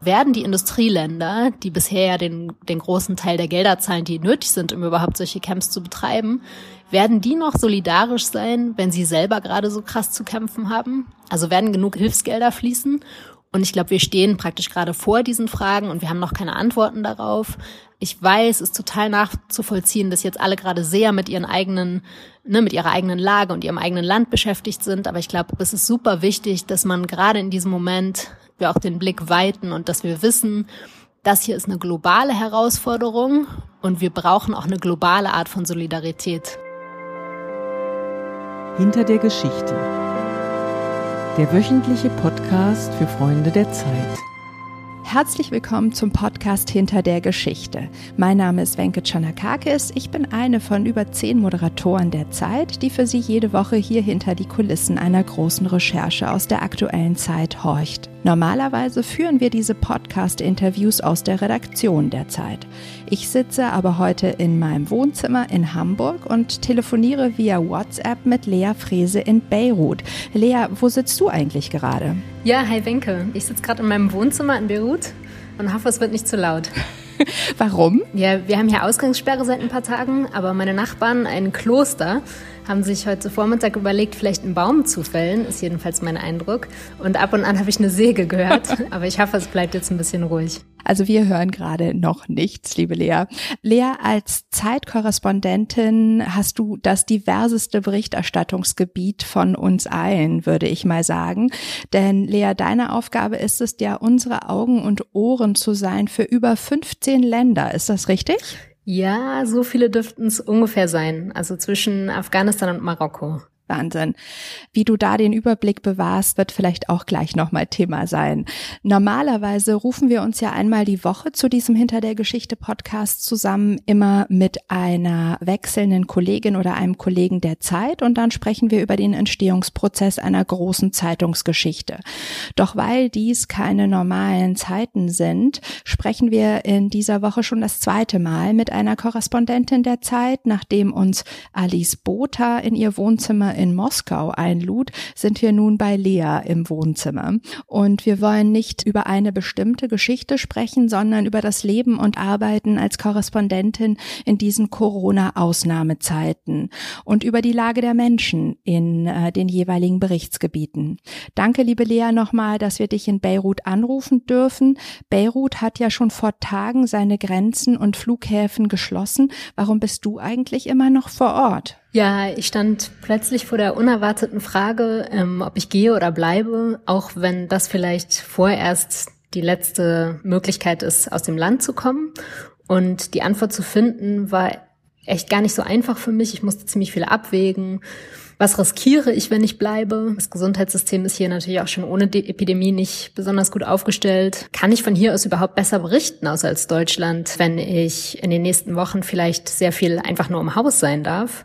werden die Industrieländer, die bisher ja den, den großen Teil der Gelder zahlen, die nötig sind, um überhaupt solche Camps zu betreiben, werden die noch solidarisch sein, wenn sie selber gerade so krass zu kämpfen haben? Also werden genug Hilfsgelder fließen? Und ich glaube, wir stehen praktisch gerade vor diesen Fragen und wir haben noch keine Antworten darauf. Ich weiß, es ist total nachzuvollziehen, dass jetzt alle gerade sehr mit ihren eigenen, ne, mit ihrer eigenen Lage und ihrem eigenen Land beschäftigt sind. Aber ich glaube, es ist super wichtig, dass man gerade in diesem Moment wir auch den Blick weiten und dass wir wissen, das hier ist eine globale Herausforderung und wir brauchen auch eine globale Art von Solidarität. Hinter der Geschichte. Der wöchentliche Podcast für Freunde der Zeit. Herzlich willkommen zum Podcast Hinter der Geschichte. Mein Name ist Wenke Chanakakis. Ich bin eine von über zehn Moderatoren der Zeit, die für Sie jede Woche hier hinter die Kulissen einer großen Recherche aus der aktuellen Zeit horcht. Normalerweise führen wir diese Podcast-Interviews aus der Redaktion der Zeit. Ich sitze aber heute in meinem Wohnzimmer in Hamburg und telefoniere via WhatsApp mit Lea Frese in Beirut. Lea, wo sitzt du eigentlich gerade? Ja, hi Wenke. Ich sitze gerade in meinem Wohnzimmer in Beirut und hoffe, es wird nicht zu laut. Warum? Ja, wir haben hier Ausgangssperre seit ein paar Tagen, aber meine Nachbarn, ein Kloster, haben sich heute Vormittag überlegt, vielleicht einen Baum zu fällen, ist jedenfalls mein Eindruck. Und ab und an habe ich eine Säge gehört, aber ich hoffe, es bleibt jetzt ein bisschen ruhig. Also wir hören gerade noch nichts, liebe Lea. Lea, als Zeitkorrespondentin hast du das diverseste Berichterstattungsgebiet von uns allen, würde ich mal sagen. Denn Lea, deine Aufgabe ist es ja, unsere Augen und Ohren zu sein für über 15 Länder. Ist das richtig? Ja, so viele dürften es ungefähr sein. Also zwischen Afghanistan und Marokko. Wahnsinn. Wie du da den Überblick bewahrst, wird vielleicht auch gleich nochmal Thema sein. Normalerweise rufen wir uns ja einmal die Woche zu diesem Hinter der Geschichte Podcast zusammen, immer mit einer wechselnden Kollegin oder einem Kollegen der Zeit und dann sprechen wir über den Entstehungsprozess einer großen Zeitungsgeschichte. Doch weil dies keine normalen Zeiten sind, sprechen wir in dieser Woche schon das zweite Mal mit einer Korrespondentin der Zeit, nachdem uns Alice Botha in ihr Wohnzimmer in Moskau einlud, sind wir nun bei Lea im Wohnzimmer. Und wir wollen nicht über eine bestimmte Geschichte sprechen, sondern über das Leben und Arbeiten als Korrespondentin in diesen Corona-Ausnahmezeiten und über die Lage der Menschen in äh, den jeweiligen Berichtsgebieten. Danke, liebe Lea, nochmal, dass wir dich in Beirut anrufen dürfen. Beirut hat ja schon vor Tagen seine Grenzen und Flughäfen geschlossen. Warum bist du eigentlich immer noch vor Ort? Ja, ich stand plötzlich vor der unerwarteten Frage, ähm, ob ich gehe oder bleibe, auch wenn das vielleicht vorerst die letzte Möglichkeit ist, aus dem Land zu kommen. Und die Antwort zu finden war echt gar nicht so einfach für mich. Ich musste ziemlich viel abwägen. Was riskiere ich, wenn ich bleibe? Das Gesundheitssystem ist hier natürlich auch schon ohne die Epidemie nicht besonders gut aufgestellt. Kann ich von hier aus überhaupt besser berichten, außer als Deutschland, wenn ich in den nächsten Wochen vielleicht sehr viel einfach nur im Haus sein darf?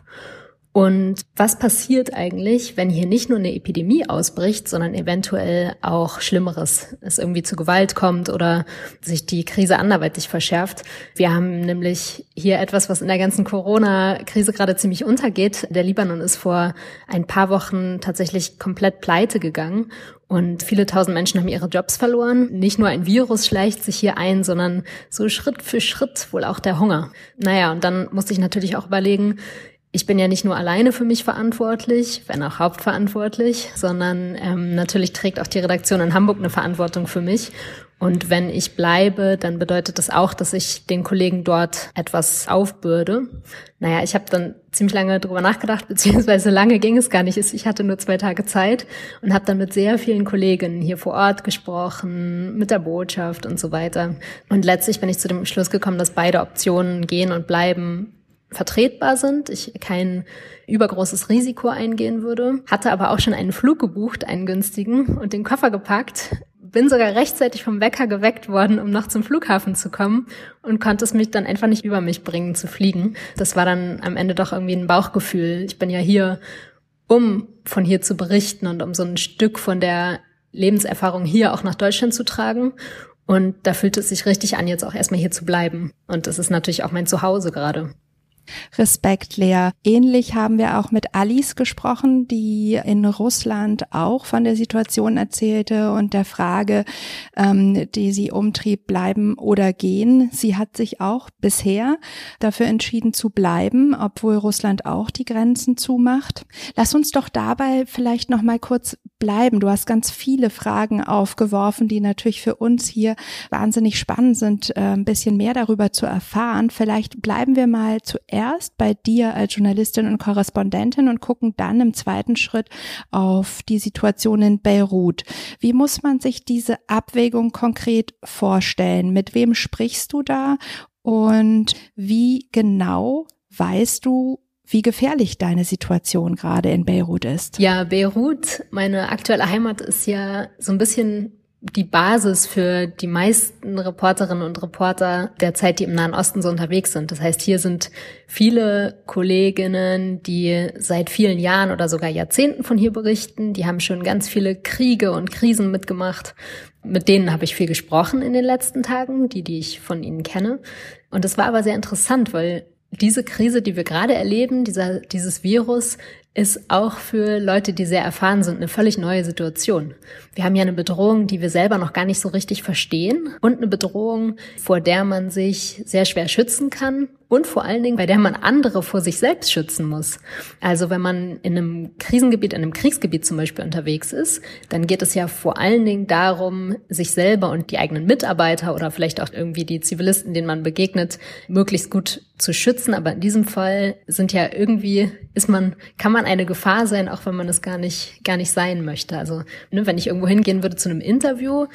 Und was passiert eigentlich, wenn hier nicht nur eine Epidemie ausbricht, sondern eventuell auch Schlimmeres, es irgendwie zu Gewalt kommt oder sich die Krise anderweitig verschärft? Wir haben nämlich hier etwas, was in der ganzen Corona-Krise gerade ziemlich untergeht. Der Libanon ist vor ein paar Wochen tatsächlich komplett pleite gegangen und viele tausend Menschen haben ihre Jobs verloren. Nicht nur ein Virus schleicht sich hier ein, sondern so Schritt für Schritt wohl auch der Hunger. Naja, und dann musste ich natürlich auch überlegen, ich bin ja nicht nur alleine für mich verantwortlich, wenn auch hauptverantwortlich, sondern ähm, natürlich trägt auch die Redaktion in Hamburg eine Verantwortung für mich. Und wenn ich bleibe, dann bedeutet das auch, dass ich den Kollegen dort etwas aufbürde. Naja, ich habe dann ziemlich lange drüber nachgedacht, beziehungsweise lange ging es gar nicht. Ich hatte nur zwei Tage Zeit und habe dann mit sehr vielen Kolleginnen hier vor Ort gesprochen, mit der Botschaft und so weiter. Und letztlich bin ich zu dem Schluss gekommen, dass beide Optionen gehen und bleiben vertretbar sind, ich kein übergroßes Risiko eingehen würde, hatte aber auch schon einen Flug gebucht, einen günstigen und den Koffer gepackt, bin sogar rechtzeitig vom Wecker geweckt worden, um noch zum Flughafen zu kommen und konnte es mich dann einfach nicht über mich bringen zu fliegen. Das war dann am Ende doch irgendwie ein Bauchgefühl. Ich bin ja hier, um von hier zu berichten und um so ein Stück von der Lebenserfahrung hier auch nach Deutschland zu tragen. Und da fühlt es sich richtig an, jetzt auch erstmal hier zu bleiben. Und das ist natürlich auch mein Zuhause gerade. Respekt, Lea. Ähnlich haben wir auch mit Alice gesprochen, die in Russland auch von der Situation erzählte und der Frage, ähm, die sie umtrieb, bleiben oder gehen. Sie hat sich auch bisher dafür entschieden zu bleiben, obwohl Russland auch die Grenzen zumacht. Lass uns doch dabei vielleicht noch mal kurz bleiben. Du hast ganz viele Fragen aufgeworfen, die natürlich für uns hier wahnsinnig spannend sind, äh, ein bisschen mehr darüber zu erfahren. Vielleicht bleiben wir mal zuerst bei dir als Journalistin und Korrespondentin und gucken dann im zweiten Schritt auf die Situation in Beirut. Wie muss man sich diese Abwägung konkret vorstellen? Mit wem sprichst du da? Und wie genau weißt du, wie gefährlich deine Situation gerade in Beirut ist. Ja, Beirut, meine aktuelle Heimat ist ja so ein bisschen die Basis für die meisten Reporterinnen und Reporter der Zeit, die im Nahen Osten so unterwegs sind. Das heißt, hier sind viele Kolleginnen, die seit vielen Jahren oder sogar Jahrzehnten von hier berichten. Die haben schon ganz viele Kriege und Krisen mitgemacht. Mit denen habe ich viel gesprochen in den letzten Tagen, die, die ich von ihnen kenne. Und es war aber sehr interessant, weil diese Krise, die wir gerade erleben, dieser, dieses Virus, ist auch für Leute, die sehr erfahren sind, eine völlig neue Situation. Wir haben ja eine Bedrohung, die wir selber noch gar nicht so richtig verstehen und eine Bedrohung, vor der man sich sehr schwer schützen kann und vor allen Dingen, bei der man andere vor sich selbst schützen muss. Also wenn man in einem Krisengebiet, in einem Kriegsgebiet zum Beispiel unterwegs ist, dann geht es ja vor allen Dingen darum, sich selber und die eigenen Mitarbeiter oder vielleicht auch irgendwie die Zivilisten, denen man begegnet, möglichst gut zu schützen. Aber in diesem Fall sind ja irgendwie, ist man, kann man eine Gefahr sein, auch wenn man es gar nicht, gar nicht sein möchte. Also, ne, wenn ich irgendwo hingehen würde zu einem Interview,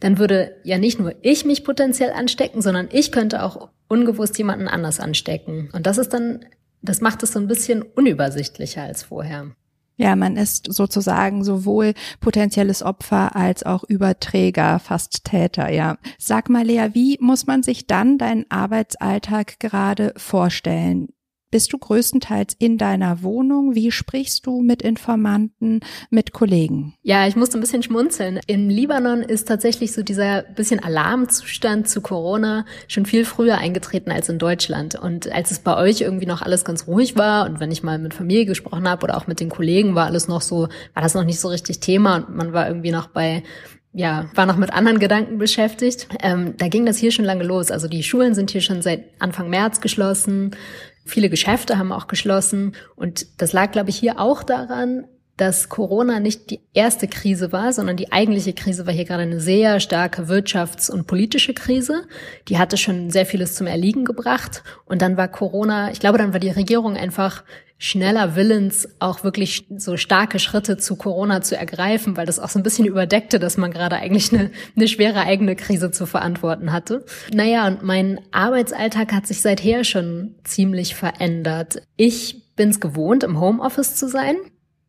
dann würde ja nicht nur ich mich potenziell anstecken, sondern ich könnte auch ungewusst jemanden anders anstecken. Und das ist dann, das macht es so ein bisschen unübersichtlicher als vorher. Ja, man ist sozusagen sowohl potenzielles Opfer als auch Überträger, fast Täter, ja. Sag mal, Lea, wie muss man sich dann deinen Arbeitsalltag gerade vorstellen? Bist du größtenteils in deiner Wohnung? Wie sprichst du mit Informanten, mit Kollegen? Ja, ich musste ein bisschen schmunzeln. In Libanon ist tatsächlich so dieser bisschen Alarmzustand zu Corona schon viel früher eingetreten als in Deutschland. Und als es bei euch irgendwie noch alles ganz ruhig war und wenn ich mal mit Familie gesprochen habe oder auch mit den Kollegen, war alles noch so, war das noch nicht so richtig Thema und man war irgendwie noch bei ja, war noch mit anderen Gedanken beschäftigt. Ähm, da ging das hier schon lange los. Also die Schulen sind hier schon seit Anfang März geschlossen. Viele Geschäfte haben auch geschlossen. Und das lag, glaube ich, hier auch daran, dass Corona nicht die erste Krise war, sondern die eigentliche Krise war hier gerade eine sehr starke wirtschafts- und politische Krise. Die hatte schon sehr vieles zum Erliegen gebracht. Und dann war Corona, ich glaube, dann war die Regierung einfach schneller willens, auch wirklich so starke Schritte zu Corona zu ergreifen, weil das auch so ein bisschen überdeckte, dass man gerade eigentlich eine, eine schwere eigene Krise zu verantworten hatte. Naja, und mein Arbeitsalltag hat sich seither schon ziemlich verändert. Ich bin es gewohnt, im Homeoffice zu sein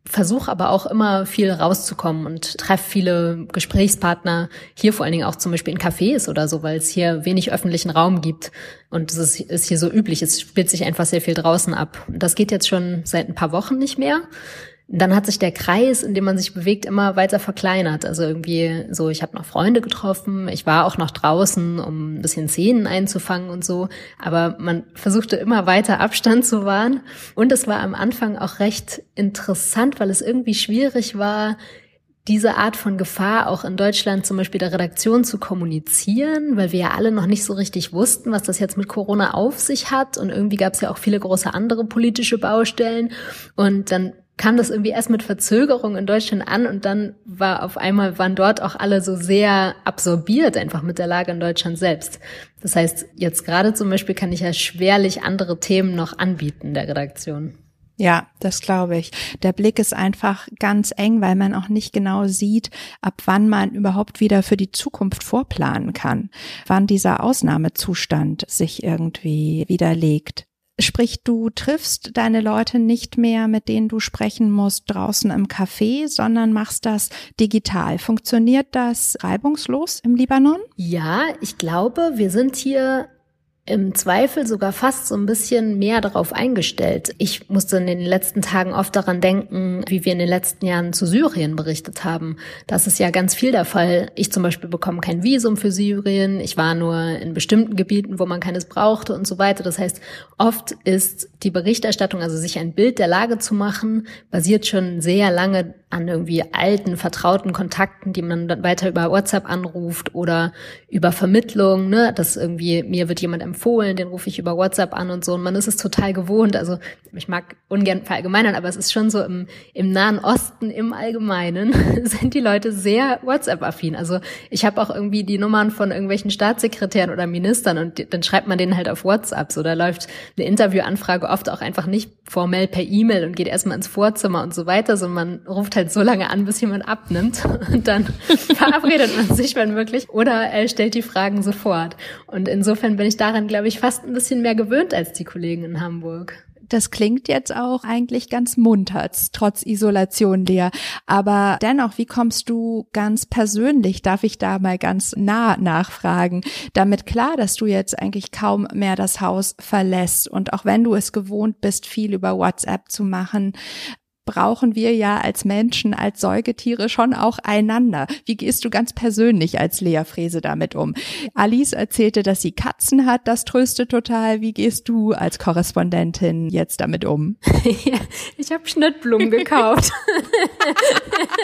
versuche aber auch immer viel rauszukommen und treffe viele Gesprächspartner hier vor allen Dingen auch zum Beispiel in Cafés oder so, weil es hier wenig öffentlichen Raum gibt und es ist, ist hier so üblich. Es spielt sich einfach sehr viel draußen ab. Das geht jetzt schon seit ein paar Wochen nicht mehr dann hat sich der Kreis, in dem man sich bewegt, immer weiter verkleinert. Also irgendwie so, ich habe noch Freunde getroffen, ich war auch noch draußen, um ein bisschen Szenen einzufangen und so, aber man versuchte immer weiter Abstand zu wahren. Und es war am Anfang auch recht interessant, weil es irgendwie schwierig war, diese Art von Gefahr auch in Deutschland zum Beispiel der Redaktion zu kommunizieren, weil wir ja alle noch nicht so richtig wussten, was das jetzt mit Corona auf sich hat. Und irgendwie gab es ja auch viele große andere politische Baustellen. Und dann kam das irgendwie erst mit Verzögerung in Deutschland an und dann war auf einmal, waren dort auch alle so sehr absorbiert einfach mit der Lage in Deutschland selbst. Das heißt, jetzt gerade zum Beispiel kann ich ja schwerlich andere Themen noch anbieten der Redaktion. Ja, das glaube ich. Der Blick ist einfach ganz eng, weil man auch nicht genau sieht, ab wann man überhaupt wieder für die Zukunft vorplanen kann, wann dieser Ausnahmezustand sich irgendwie widerlegt. Sprich, du triffst deine Leute nicht mehr, mit denen du sprechen musst, draußen im Café, sondern machst das digital. Funktioniert das reibungslos im Libanon? Ja, ich glaube, wir sind hier im Zweifel sogar fast so ein bisschen mehr darauf eingestellt. Ich musste in den letzten Tagen oft daran denken, wie wir in den letzten Jahren zu Syrien berichtet haben. Das ist ja ganz viel der Fall. Ich zum Beispiel bekomme kein Visum für Syrien. Ich war nur in bestimmten Gebieten, wo man keines brauchte und so weiter. Das heißt, oft ist die Berichterstattung, also sich ein Bild der Lage zu machen, basiert schon sehr lange an irgendwie alten, vertrauten Kontakten, die man dann weiter über WhatsApp anruft oder über Vermittlung, ne, dass irgendwie mir wird jemand empfohlen, den rufe ich über WhatsApp an und so. Und man ist es total gewohnt. Also ich mag ungern verallgemeinern, aber es ist schon so im, im Nahen Osten im Allgemeinen sind die Leute sehr WhatsApp-affin. Also ich habe auch irgendwie die Nummern von irgendwelchen Staatssekretären oder Ministern und dann schreibt man denen halt auf WhatsApp. So, da läuft eine Interviewanfrage oft auch einfach nicht formell per E-Mail und geht erstmal ins Vorzimmer und so weiter, sondern man ruft halt so lange an, bis jemand abnimmt und dann verabredet man sich, wenn wirklich, oder er stellt die Fragen sofort. Und insofern bin ich daran, glaube ich, fast ein bisschen mehr gewöhnt als die Kollegen in Hamburg. Das klingt jetzt auch eigentlich ganz munter, trotz Isolation, Lea. Aber dennoch, wie kommst du ganz persönlich, darf ich da mal ganz nah nachfragen, damit klar, dass du jetzt eigentlich kaum mehr das Haus verlässt und auch wenn du es gewohnt bist, viel über WhatsApp zu machen, brauchen wir ja als Menschen, als Säugetiere schon auch einander. Wie gehst du ganz persönlich als Lea Frese damit um? Alice erzählte, dass sie Katzen hat, das tröstet total. Wie gehst du als Korrespondentin jetzt damit um? ich habe Schnittblumen gekauft.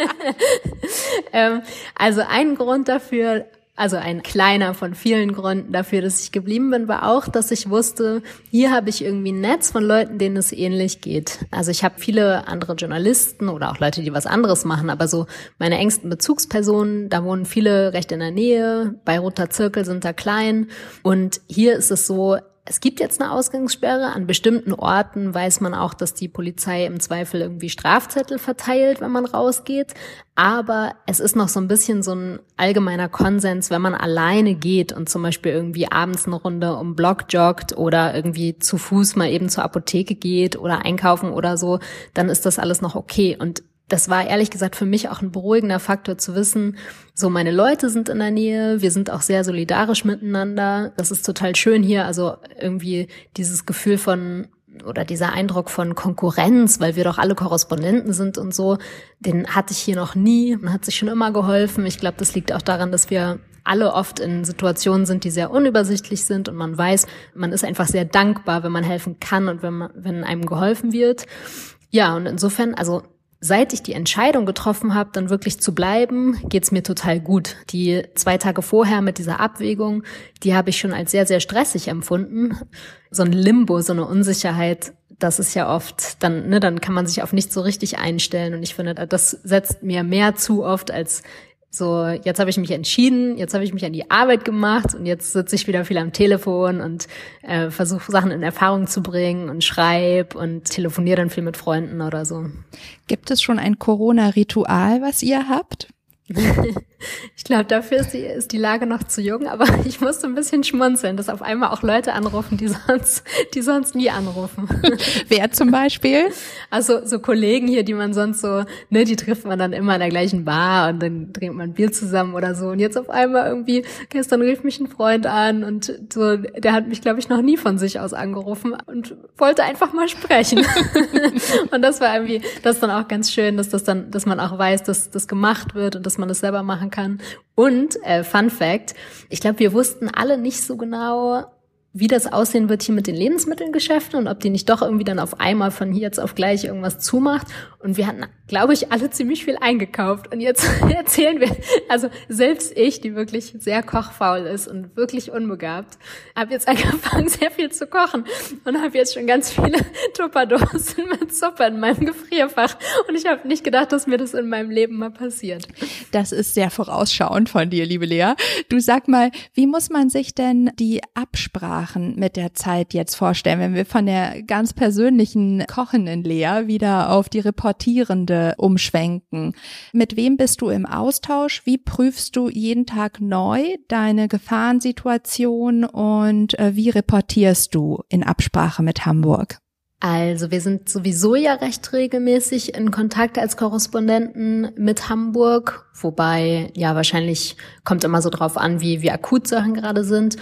ähm, also ein Grund dafür, also ein kleiner von vielen Gründen dafür, dass ich geblieben bin, war auch, dass ich wusste, hier habe ich irgendwie ein Netz von Leuten, denen es ähnlich geht. Also ich habe viele andere Journalisten oder auch Leute, die was anderes machen, aber so meine engsten Bezugspersonen, da wohnen viele recht in der Nähe, Beiruter Zirkel sind da klein und hier ist es so, es gibt jetzt eine Ausgangssperre. An bestimmten Orten weiß man auch, dass die Polizei im Zweifel irgendwie Strafzettel verteilt, wenn man rausgeht. Aber es ist noch so ein bisschen so ein allgemeiner Konsens, wenn man alleine geht und zum Beispiel irgendwie abends eine Runde um Block joggt oder irgendwie zu Fuß mal eben zur Apotheke geht oder einkaufen oder so, dann ist das alles noch okay. Und das war ehrlich gesagt für mich auch ein beruhigender Faktor zu wissen, so meine Leute sind in der Nähe, wir sind auch sehr solidarisch miteinander. Das ist total schön hier, also irgendwie dieses Gefühl von oder dieser Eindruck von Konkurrenz, weil wir doch alle Korrespondenten sind und so, den hatte ich hier noch nie. Man hat sich schon immer geholfen. Ich glaube, das liegt auch daran, dass wir alle oft in Situationen sind, die sehr unübersichtlich sind und man weiß, man ist einfach sehr dankbar, wenn man helfen kann und wenn man, wenn einem geholfen wird. Ja, und insofern, also Seit ich die Entscheidung getroffen habe, dann wirklich zu bleiben, geht's mir total gut. Die zwei Tage vorher mit dieser Abwägung, die habe ich schon als sehr, sehr stressig empfunden. So ein Limbo, so eine Unsicherheit, das ist ja oft, dann, ne, dann kann man sich auf nicht so richtig einstellen. Und ich finde, das setzt mir mehr zu oft als so, jetzt habe ich mich entschieden, jetzt habe ich mich an die Arbeit gemacht und jetzt sitze ich wieder viel am Telefon und äh, versuche Sachen in Erfahrung zu bringen und schreibe und telefoniere dann viel mit Freunden oder so. Gibt es schon ein Corona-Ritual, was ihr habt? ich glaube, dafür ist die, ist die Lage noch zu jung, aber ich musste ein bisschen schmunzeln, dass auf einmal auch Leute anrufen, die sonst, die sonst nie anrufen. Wer zum Beispiel? Also so Kollegen hier, die man sonst so, ne, die trifft man dann immer in der gleichen Bar und dann trinkt man Bier zusammen oder so. Und jetzt auf einmal irgendwie, gestern rief mich ein Freund an und so, der hat mich, glaube ich, noch nie von sich aus angerufen und wollte einfach mal sprechen. und das war irgendwie, das ist dann auch ganz schön, dass das dann, dass man auch weiß, dass das gemacht wird und dass man das selber machen kann. Und äh, Fun Fact, ich glaube, wir wussten alle nicht so genau, wie das aussehen wird hier mit den Lebensmittelgeschäften und ob die nicht doch irgendwie dann auf einmal von hier jetzt auf gleich irgendwas zumacht. Und wir hatten, glaube ich, alle ziemlich viel eingekauft. Und jetzt erzählen wir, also selbst ich, die wirklich sehr kochfaul ist und wirklich unbegabt, habe jetzt angefangen, sehr viel zu kochen und habe jetzt schon ganz viele Tupperdosen mit Suppe in meinem Gefrierfach. Und ich habe nicht gedacht, dass mir das in meinem Leben mal passiert. Das ist sehr vorausschauend von dir, liebe Lea. Du sag mal, wie muss man sich denn die Absprache Sprachen mit der Zeit jetzt vorstellen, wenn wir von der ganz persönlichen kochenden Lea wieder auf die reportierende umschwenken? Mit wem bist du im Austausch? Wie prüfst du jeden Tag neu deine Gefahrensituation und äh, wie reportierst du in Absprache mit Hamburg? Also wir sind sowieso ja recht regelmäßig in Kontakt als Korrespondenten mit Hamburg, wobei ja wahrscheinlich kommt immer so drauf an, wie, wie akut Sachen gerade sind.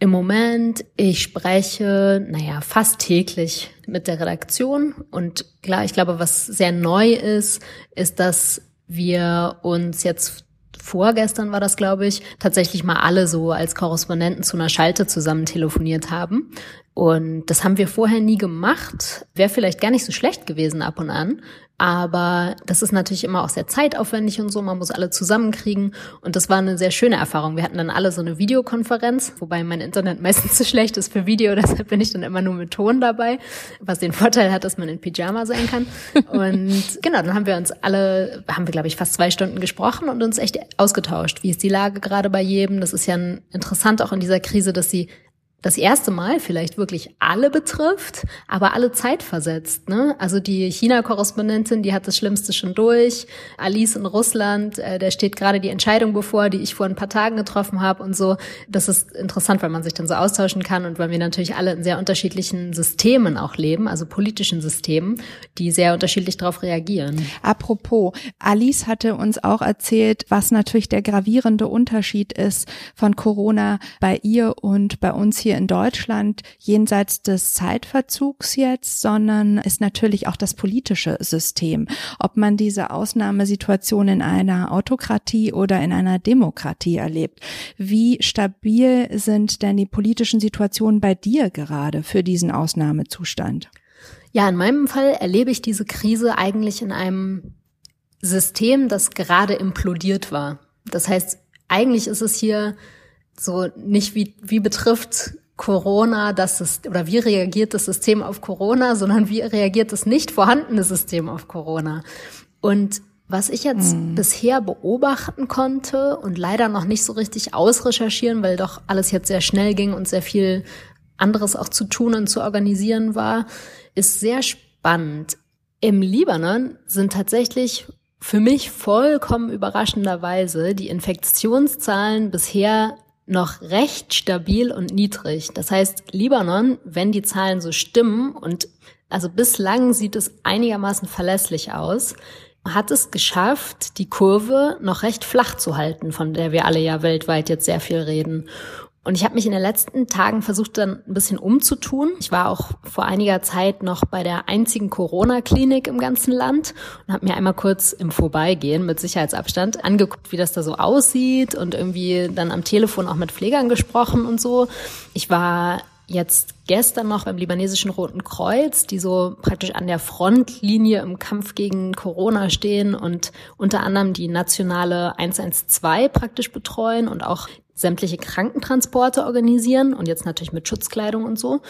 Im Moment, ich spreche, naja, fast täglich mit der Redaktion. Und klar, ich glaube, was sehr neu ist, ist, dass wir uns jetzt vorgestern war das, glaube ich, tatsächlich mal alle so als Korrespondenten zu einer Schalte zusammen telefoniert haben. Und das haben wir vorher nie gemacht. Wäre vielleicht gar nicht so schlecht gewesen ab und an. Aber das ist natürlich immer auch sehr zeitaufwendig und so. Man muss alle zusammenkriegen. Und das war eine sehr schöne Erfahrung. Wir hatten dann alle so eine Videokonferenz, wobei mein Internet meistens zu schlecht ist für Video. Deshalb bin ich dann immer nur mit Ton dabei, was den Vorteil hat, dass man in Pyjama sein kann. Und genau, dann haben wir uns alle, haben wir glaube ich fast zwei Stunden gesprochen und uns echt ausgetauscht. Wie ist die Lage gerade bei jedem? Das ist ja interessant auch in dieser Krise, dass sie das erste Mal vielleicht wirklich alle betrifft, aber alle Zeit versetzt. Ne? Also die China-Korrespondentin, die hat das Schlimmste schon durch. Alice in Russland, äh, der steht gerade die Entscheidung bevor, die ich vor ein paar Tagen getroffen habe und so. Das ist interessant, weil man sich dann so austauschen kann und weil wir natürlich alle in sehr unterschiedlichen Systemen auch leben, also politischen Systemen, die sehr unterschiedlich darauf reagieren. Apropos, Alice hatte uns auch erzählt, was natürlich der gravierende Unterschied ist von Corona bei ihr und bei uns hier hier in Deutschland jenseits des Zeitverzugs jetzt, sondern ist natürlich auch das politische System. Ob man diese Ausnahmesituation in einer Autokratie oder in einer Demokratie erlebt. Wie stabil sind denn die politischen Situationen bei dir gerade für diesen Ausnahmezustand? Ja, in meinem Fall erlebe ich diese Krise eigentlich in einem System, das gerade implodiert war. Das heißt, eigentlich ist es hier so nicht wie, wie betrifft Corona das ist, oder wie reagiert das System auf Corona, sondern wie reagiert das nicht vorhandene System auf Corona. Und was ich jetzt hm. bisher beobachten konnte und leider noch nicht so richtig ausrecherchieren, weil doch alles jetzt sehr schnell ging und sehr viel anderes auch zu tun und zu organisieren war, ist sehr spannend. Im Libanon sind tatsächlich für mich vollkommen überraschenderweise die Infektionszahlen bisher noch recht stabil und niedrig. Das heißt, Libanon, wenn die Zahlen so stimmen und also bislang sieht es einigermaßen verlässlich aus, hat es geschafft, die Kurve noch recht flach zu halten, von der wir alle ja weltweit jetzt sehr viel reden. Und ich habe mich in den letzten Tagen versucht, dann ein bisschen umzutun. Ich war auch vor einiger Zeit noch bei der einzigen Corona-Klinik im ganzen Land und habe mir einmal kurz im Vorbeigehen mit Sicherheitsabstand angeguckt, wie das da so aussieht und irgendwie dann am Telefon auch mit Pflegern gesprochen und so. Ich war jetzt gestern noch beim libanesischen Roten Kreuz, die so praktisch an der Frontlinie im Kampf gegen Corona stehen und unter anderem die nationale 112 praktisch betreuen und auch sämtliche Krankentransporte organisieren und jetzt natürlich mit Schutzkleidung und so.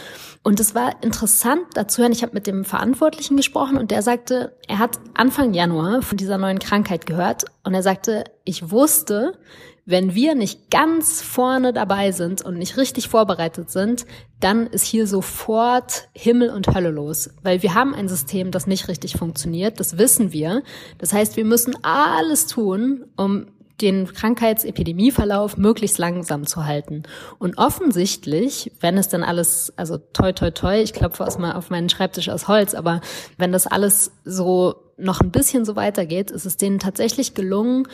Und es war interessant dazu hören, ich habe mit dem Verantwortlichen gesprochen und der sagte, er hat Anfang Januar von dieser neuen Krankheit gehört und er sagte, ich wusste, wenn wir nicht ganz vorne dabei sind und nicht richtig vorbereitet sind, dann ist hier sofort Himmel und Hölle los, weil wir haben ein System, das nicht richtig funktioniert, das wissen wir. Das heißt, wir müssen alles tun, um den Krankheitsepidemieverlauf möglichst langsam zu halten. Und offensichtlich, wenn es dann alles, also toi toi toi, ich klopfe aus mal auf meinen Schreibtisch aus Holz, aber wenn das alles so noch ein bisschen so weitergeht, ist es denen tatsächlich gelungen,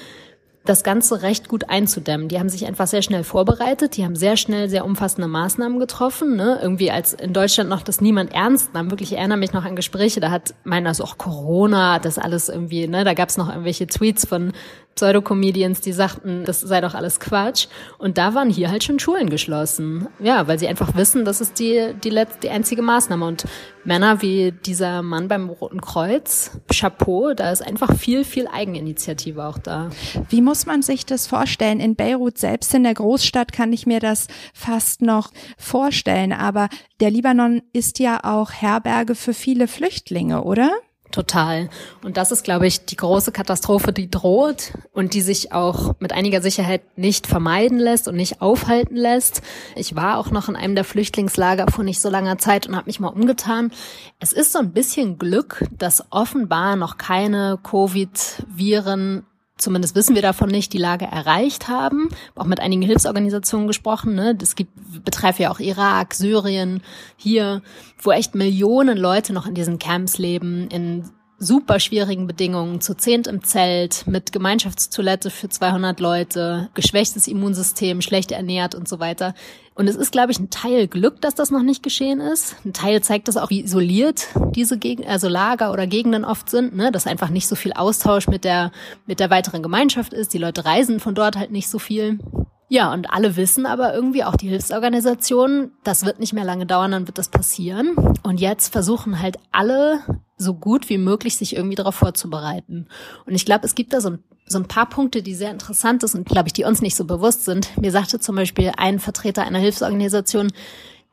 das Ganze recht gut einzudämmen. Die haben sich einfach sehr schnell vorbereitet, die haben sehr schnell sehr umfassende Maßnahmen getroffen. Ne? Irgendwie als in Deutschland noch das niemand ernst nahm. Wirklich, ich erinnere mich noch an Gespräche, da hat meiner so, auch Corona, das alles irgendwie, ne, da gab es noch irgendwelche Tweets von Pseudocomedians, die sagten, das sei doch alles Quatsch. Und da waren hier halt schon Schulen geschlossen. Ja, weil sie einfach wissen, das ist die, die, letzte, die einzige Maßnahme. Und Männer wie dieser Mann beim Roten Kreuz, Chapeau, da ist einfach viel, viel Eigeninitiative auch da. Wie muss man sich das vorstellen? In Beirut selbst in der Großstadt kann ich mir das fast noch vorstellen. Aber der Libanon ist ja auch Herberge für viele Flüchtlinge, oder? Total. Und das ist, glaube ich, die große Katastrophe, die droht und die sich auch mit einiger Sicherheit nicht vermeiden lässt und nicht aufhalten lässt. Ich war auch noch in einem der Flüchtlingslager vor nicht so langer Zeit und habe mich mal umgetan. Es ist so ein bisschen Glück, dass offenbar noch keine Covid-Viren zumindest wissen wir davon nicht, die Lage erreicht haben. Auch mit einigen Hilfsorganisationen gesprochen. Ne? Das gibt, betreibt ja auch Irak, Syrien, hier, wo echt Millionen Leute noch in diesen Camps leben, in super schwierigen Bedingungen, zu zehnt im Zelt, mit Gemeinschaftstoilette für 200 Leute, geschwächtes Immunsystem, schlecht ernährt und so weiter. Und es ist, glaube ich, ein Teil Glück, dass das noch nicht geschehen ist. Ein Teil zeigt das auch, wie isoliert diese Gegend, also Lager oder Gegenden oft sind, ne? dass einfach nicht so viel Austausch mit der, mit der weiteren Gemeinschaft ist. Die Leute reisen von dort halt nicht so viel. Ja, und alle wissen aber irgendwie, auch die Hilfsorganisationen, das wird nicht mehr lange dauern, dann wird das passieren. Und jetzt versuchen halt alle so gut wie möglich sich irgendwie darauf vorzubereiten. Und ich glaube, es gibt da so ein, so ein paar Punkte, die sehr interessant sind und, glaube ich, die uns nicht so bewusst sind. Mir sagte zum Beispiel ein Vertreter einer Hilfsorganisation,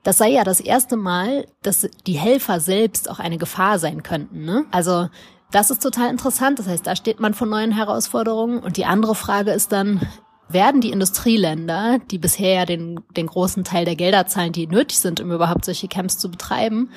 das sei ja das erste Mal, dass die Helfer selbst auch eine Gefahr sein könnten. Ne? Also das ist total interessant. Das heißt, da steht man vor neuen Herausforderungen. Und die andere Frage ist dann, werden die Industrieländer, die bisher ja den, den großen Teil der Gelder zahlen, die nötig sind, um überhaupt solche Camps zu betreiben,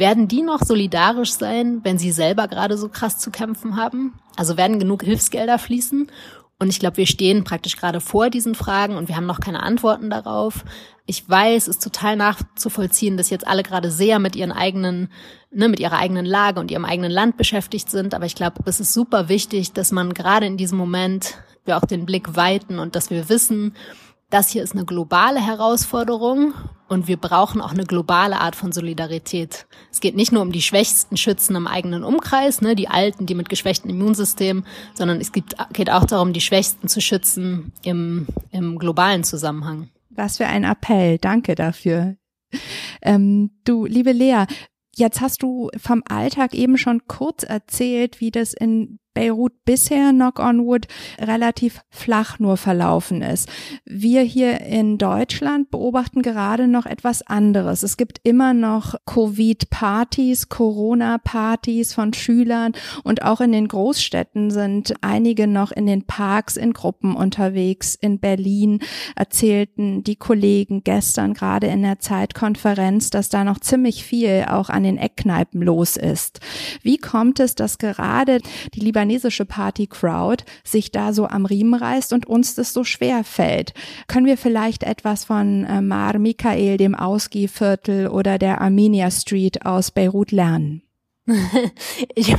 werden die noch solidarisch sein, wenn sie selber gerade so krass zu kämpfen haben? Also werden genug Hilfsgelder fließen? Und ich glaube, wir stehen praktisch gerade vor diesen Fragen und wir haben noch keine Antworten darauf. Ich weiß, es ist total nachzuvollziehen, dass jetzt alle gerade sehr mit ihren eigenen, ne, mit ihrer eigenen Lage und ihrem eigenen Land beschäftigt sind. Aber ich glaube, es ist super wichtig, dass man gerade in diesem Moment wir auch den Blick weiten und dass wir wissen, das hier ist eine globale Herausforderung und wir brauchen auch eine globale Art von Solidarität. Es geht nicht nur um die schwächsten Schützen im eigenen Umkreis, ne, die Alten, die mit geschwächtem Immunsystem, sondern es gibt, geht auch darum, die Schwächsten zu schützen im, im globalen Zusammenhang. Was für ein Appell. Danke dafür. Ähm, du, liebe Lea, Jetzt hast du vom Alltag eben schon kurz erzählt, wie das in Beirut bisher, knock on wood, relativ flach nur verlaufen ist. Wir hier in Deutschland beobachten gerade noch etwas anderes. Es gibt immer noch Covid-Partys, Corona-Partys von Schülern und auch in den Großstädten sind einige noch in den Parks in Gruppen unterwegs. In Berlin erzählten die Kollegen gestern gerade in der Zeitkonferenz, dass da noch ziemlich viel auch an den Eckkneipen los ist. Wie kommt es, dass gerade die Libanesischen libanesische Party-Crowd sich da so am Riemen reißt und uns das so schwer fällt. Können wir vielleicht etwas von äh, Mar Michael, dem Ausgehviertel oder der Armenia Street aus Beirut lernen? ich,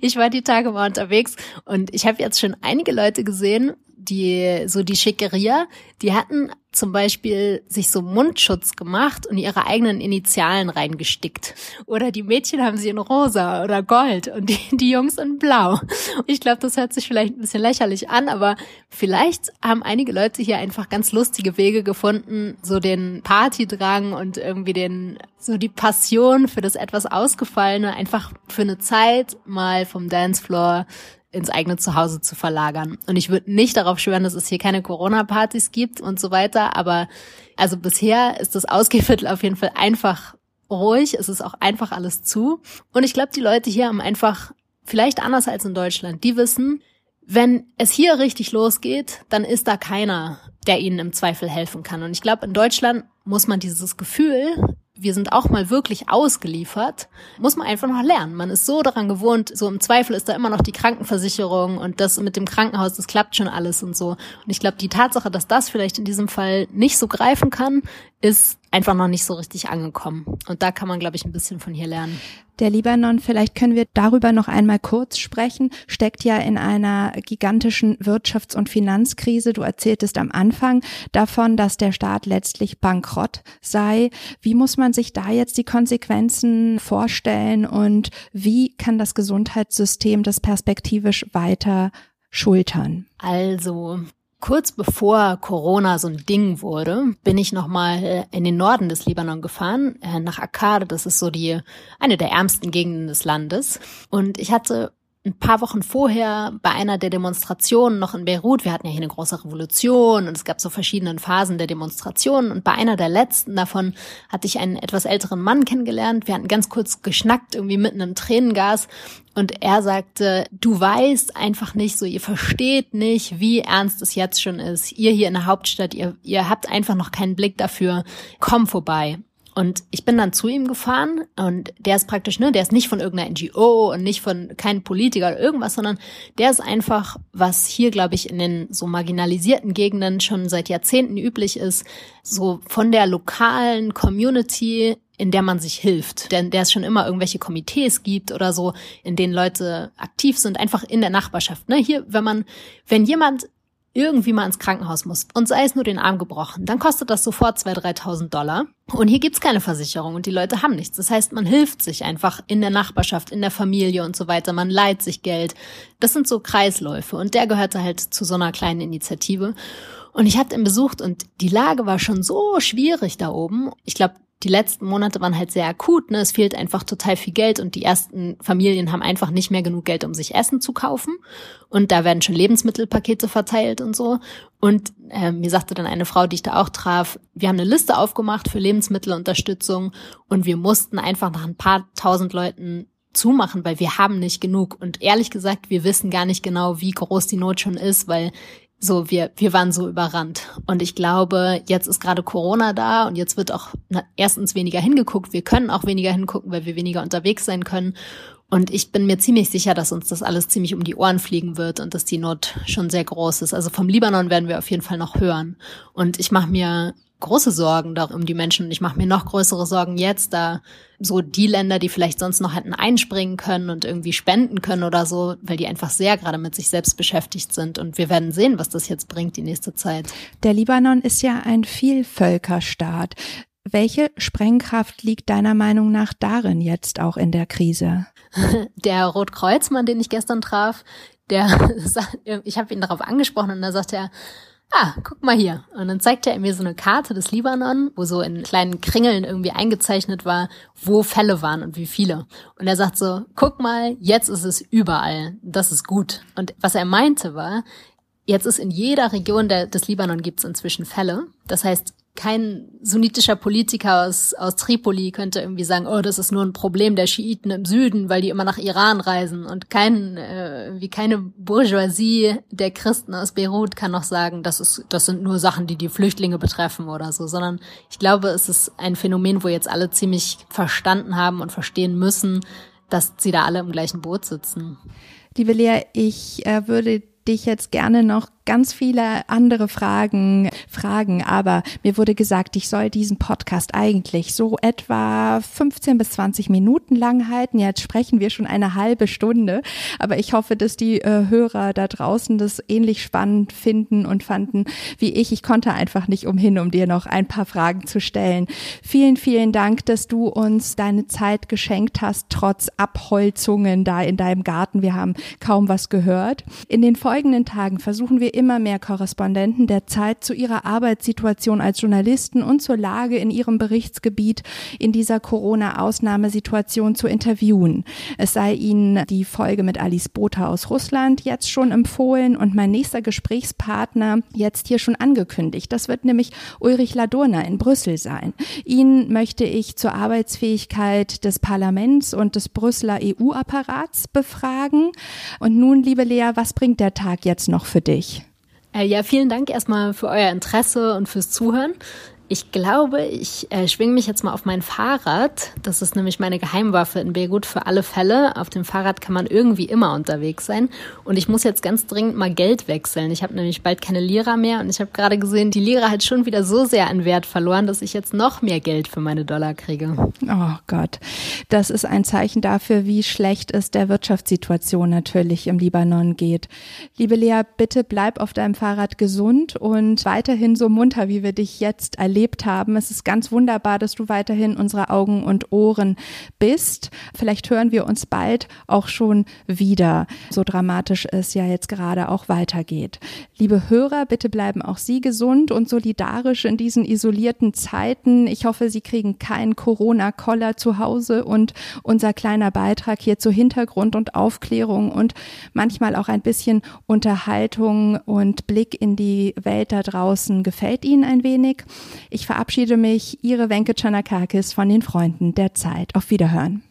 ich war die Tage mal unterwegs und ich habe jetzt schon einige Leute gesehen, die so die Schickeria, die hatten zum Beispiel sich so Mundschutz gemacht und ihre eigenen Initialen reingestickt. Oder die Mädchen haben sie in rosa oder gold und die, die Jungs in blau. Ich glaube, das hört sich vielleicht ein bisschen lächerlich an, aber vielleicht haben einige Leute hier einfach ganz lustige Wege gefunden, so den Partydrang und irgendwie den, so die Passion für das etwas Ausgefallene einfach für eine Zeit mal vom Dancefloor ins eigene Zuhause zu verlagern. Und ich würde nicht darauf schwören, dass es hier keine Corona-Partys gibt und so weiter, aber also bisher ist das Ausgehviertel auf jeden Fall einfach ruhig, es ist auch einfach alles zu. Und ich glaube, die Leute hier haben einfach, vielleicht anders als in Deutschland, die wissen, wenn es hier richtig losgeht, dann ist da keiner, der ihnen im Zweifel helfen kann. Und ich glaube, in Deutschland muss man dieses Gefühl wir sind auch mal wirklich ausgeliefert, muss man einfach noch lernen. Man ist so daran gewohnt, so im Zweifel ist da immer noch die Krankenversicherung und das mit dem Krankenhaus, das klappt schon alles und so. Und ich glaube, die Tatsache, dass das vielleicht in diesem Fall nicht so greifen kann, ist einfach noch nicht so richtig angekommen. Und da kann man, glaube ich, ein bisschen von hier lernen. Der Libanon, vielleicht können wir darüber noch einmal kurz sprechen, steckt ja in einer gigantischen Wirtschafts- und Finanzkrise. Du erzähltest am Anfang davon, dass der Staat letztlich bankrott sei. Wie muss man sich da jetzt die Konsequenzen vorstellen und wie kann das Gesundheitssystem das perspektivisch weiter schultern? Also, Kurz bevor Corona so ein Ding wurde, bin ich nochmal äh, in den Norden des Libanon gefahren, äh, nach Akkad. Das ist so die, eine der ärmsten Gegenden des Landes. Und ich hatte ein paar Wochen vorher bei einer der Demonstrationen noch in Beirut, wir hatten ja hier eine große Revolution und es gab so verschiedene Phasen der Demonstrationen und bei einer der letzten davon hatte ich einen etwas älteren Mann kennengelernt. Wir hatten ganz kurz geschnackt, irgendwie mitten im Tränengas und er sagte, du weißt einfach nicht so, ihr versteht nicht, wie ernst es jetzt schon ist. Ihr hier in der Hauptstadt, ihr, ihr habt einfach noch keinen Blick dafür. Komm vorbei. Und ich bin dann zu ihm gefahren und der ist praktisch, ne, der ist nicht von irgendeiner NGO und nicht von keinem Politiker oder irgendwas, sondern der ist einfach, was hier, glaube ich, in den so marginalisierten Gegenden schon seit Jahrzehnten üblich ist, so von der lokalen Community in der man sich hilft. Denn der es schon immer irgendwelche Komitees gibt oder so, in denen Leute aktiv sind, einfach in der Nachbarschaft. Ne? Hier, wenn man, wenn jemand irgendwie mal ins Krankenhaus muss und sei es nur den Arm gebrochen, dann kostet das sofort 2.000, 3.000 Dollar. Und hier gibt's keine Versicherung und die Leute haben nichts. Das heißt, man hilft sich einfach in der Nachbarschaft, in der Familie und so weiter. Man leiht sich Geld. Das sind so Kreisläufe und der gehörte halt zu so einer kleinen Initiative. Und ich hatte ihn besucht und die Lage war schon so schwierig da oben. Ich glaube, die letzten Monate waren halt sehr akut. Ne? Es fehlt einfach total viel Geld und die ersten Familien haben einfach nicht mehr genug Geld, um sich Essen zu kaufen. Und da werden schon Lebensmittelpakete verteilt und so. Und äh, mir sagte dann eine Frau, die ich da auch traf, wir haben eine Liste aufgemacht für Lebensmittelunterstützung und wir mussten einfach nach ein paar tausend Leuten zumachen, weil wir haben nicht genug. Und ehrlich gesagt, wir wissen gar nicht genau, wie groß die Not schon ist, weil so, wir, wir waren so überrannt. Und ich glaube, jetzt ist gerade Corona da und jetzt wird auch na, erstens weniger hingeguckt. Wir können auch weniger hingucken, weil wir weniger unterwegs sein können. Und ich bin mir ziemlich sicher, dass uns das alles ziemlich um die Ohren fliegen wird und dass die Not schon sehr groß ist. Also vom Libanon werden wir auf jeden Fall noch hören. Und ich mache mir große Sorgen um die Menschen und ich mache mir noch größere Sorgen jetzt, da so die Länder, die vielleicht sonst noch hätten einspringen können und irgendwie spenden können oder so, weil die einfach sehr gerade mit sich selbst beschäftigt sind und wir werden sehen, was das jetzt bringt die nächste Zeit. Der Libanon ist ja ein Vielvölkerstaat. Welche Sprengkraft liegt deiner Meinung nach darin jetzt auch in der Krise? Der Rotkreuzmann, den ich gestern traf, der ich habe ihn darauf angesprochen und da sagt er, ah, guck mal hier. Und dann zeigte er mir so eine Karte des Libanon, wo so in kleinen Kringeln irgendwie eingezeichnet war, wo Fälle waren und wie viele. Und er sagt so, guck mal, jetzt ist es überall. Das ist gut. Und was er meinte war, jetzt ist in jeder Region der, des Libanon gibt es inzwischen Fälle. Das heißt, kein sunnitischer Politiker aus, aus Tripoli könnte irgendwie sagen, oh, das ist nur ein Problem der Schiiten im Süden, weil die immer nach Iran reisen. Und kein, äh, wie keine Bourgeoisie der Christen aus Beirut kann noch sagen, das ist, das sind nur Sachen, die die Flüchtlinge betreffen oder so, sondern ich glaube, es ist ein Phänomen, wo jetzt alle ziemlich verstanden haben und verstehen müssen, dass sie da alle im gleichen Boot sitzen. Liebe Lea, ich äh, würde dich jetzt gerne noch ganz viele andere Fragen fragen, aber mir wurde gesagt, ich soll diesen Podcast eigentlich so etwa 15 bis 20 Minuten lang halten. Jetzt sprechen wir schon eine halbe Stunde, aber ich hoffe, dass die äh, Hörer da draußen das ähnlich spannend finden und fanden wie ich. Ich konnte einfach nicht umhin, um dir noch ein paar Fragen zu stellen. Vielen, vielen Dank, dass du uns deine Zeit geschenkt hast, trotz Abholzungen da in deinem Garten. Wir haben kaum was gehört. In den folgenden Tagen versuchen wir immer mehr Korrespondenten der Zeit zu ihrer Arbeitssituation als Journalisten und zur Lage in ihrem Berichtsgebiet in dieser Corona-Ausnahmesituation zu interviewen. Es sei Ihnen die Folge mit Alice Botha aus Russland jetzt schon empfohlen und mein nächster Gesprächspartner jetzt hier schon angekündigt. Das wird nämlich Ulrich Ladurner in Brüssel sein. Ihn möchte ich zur Arbeitsfähigkeit des Parlaments und des Brüsseler EU-Apparats befragen. Und nun, liebe Lea, was bringt der Tag jetzt noch für dich? Äh, ja, vielen Dank erstmal für euer Interesse und fürs Zuhören. Ich glaube, ich äh, schwinge mich jetzt mal auf mein Fahrrad. Das ist nämlich meine Geheimwaffe in Beirut für alle Fälle. Auf dem Fahrrad kann man irgendwie immer unterwegs sein. Und ich muss jetzt ganz dringend mal Geld wechseln. Ich habe nämlich bald keine Lira mehr und ich habe gerade gesehen, die Lira hat schon wieder so sehr an Wert verloren, dass ich jetzt noch mehr Geld für meine Dollar kriege. Oh Gott, das ist ein Zeichen dafür, wie schlecht es der Wirtschaftssituation natürlich im Libanon geht. Liebe Lea, bitte bleib auf deinem Fahrrad gesund und weiterhin so munter, wie wir dich jetzt erleben erlebt haben. Es ist ganz wunderbar, dass du weiterhin unsere Augen und Ohren bist. Vielleicht hören wir uns bald auch schon wieder, so dramatisch es ja jetzt gerade auch weitergeht. Liebe Hörer, bitte bleiben auch Sie gesund und solidarisch in diesen isolierten Zeiten. Ich hoffe, Sie kriegen keinen Corona-Koller zu Hause und unser kleiner Beitrag hier zu Hintergrund und Aufklärung und manchmal auch ein bisschen Unterhaltung und Blick in die Welt da draußen gefällt Ihnen ein wenig. Ich verabschiede mich, Ihre Wenke Chanakakis von den Freunden der Zeit. Auf Wiederhören.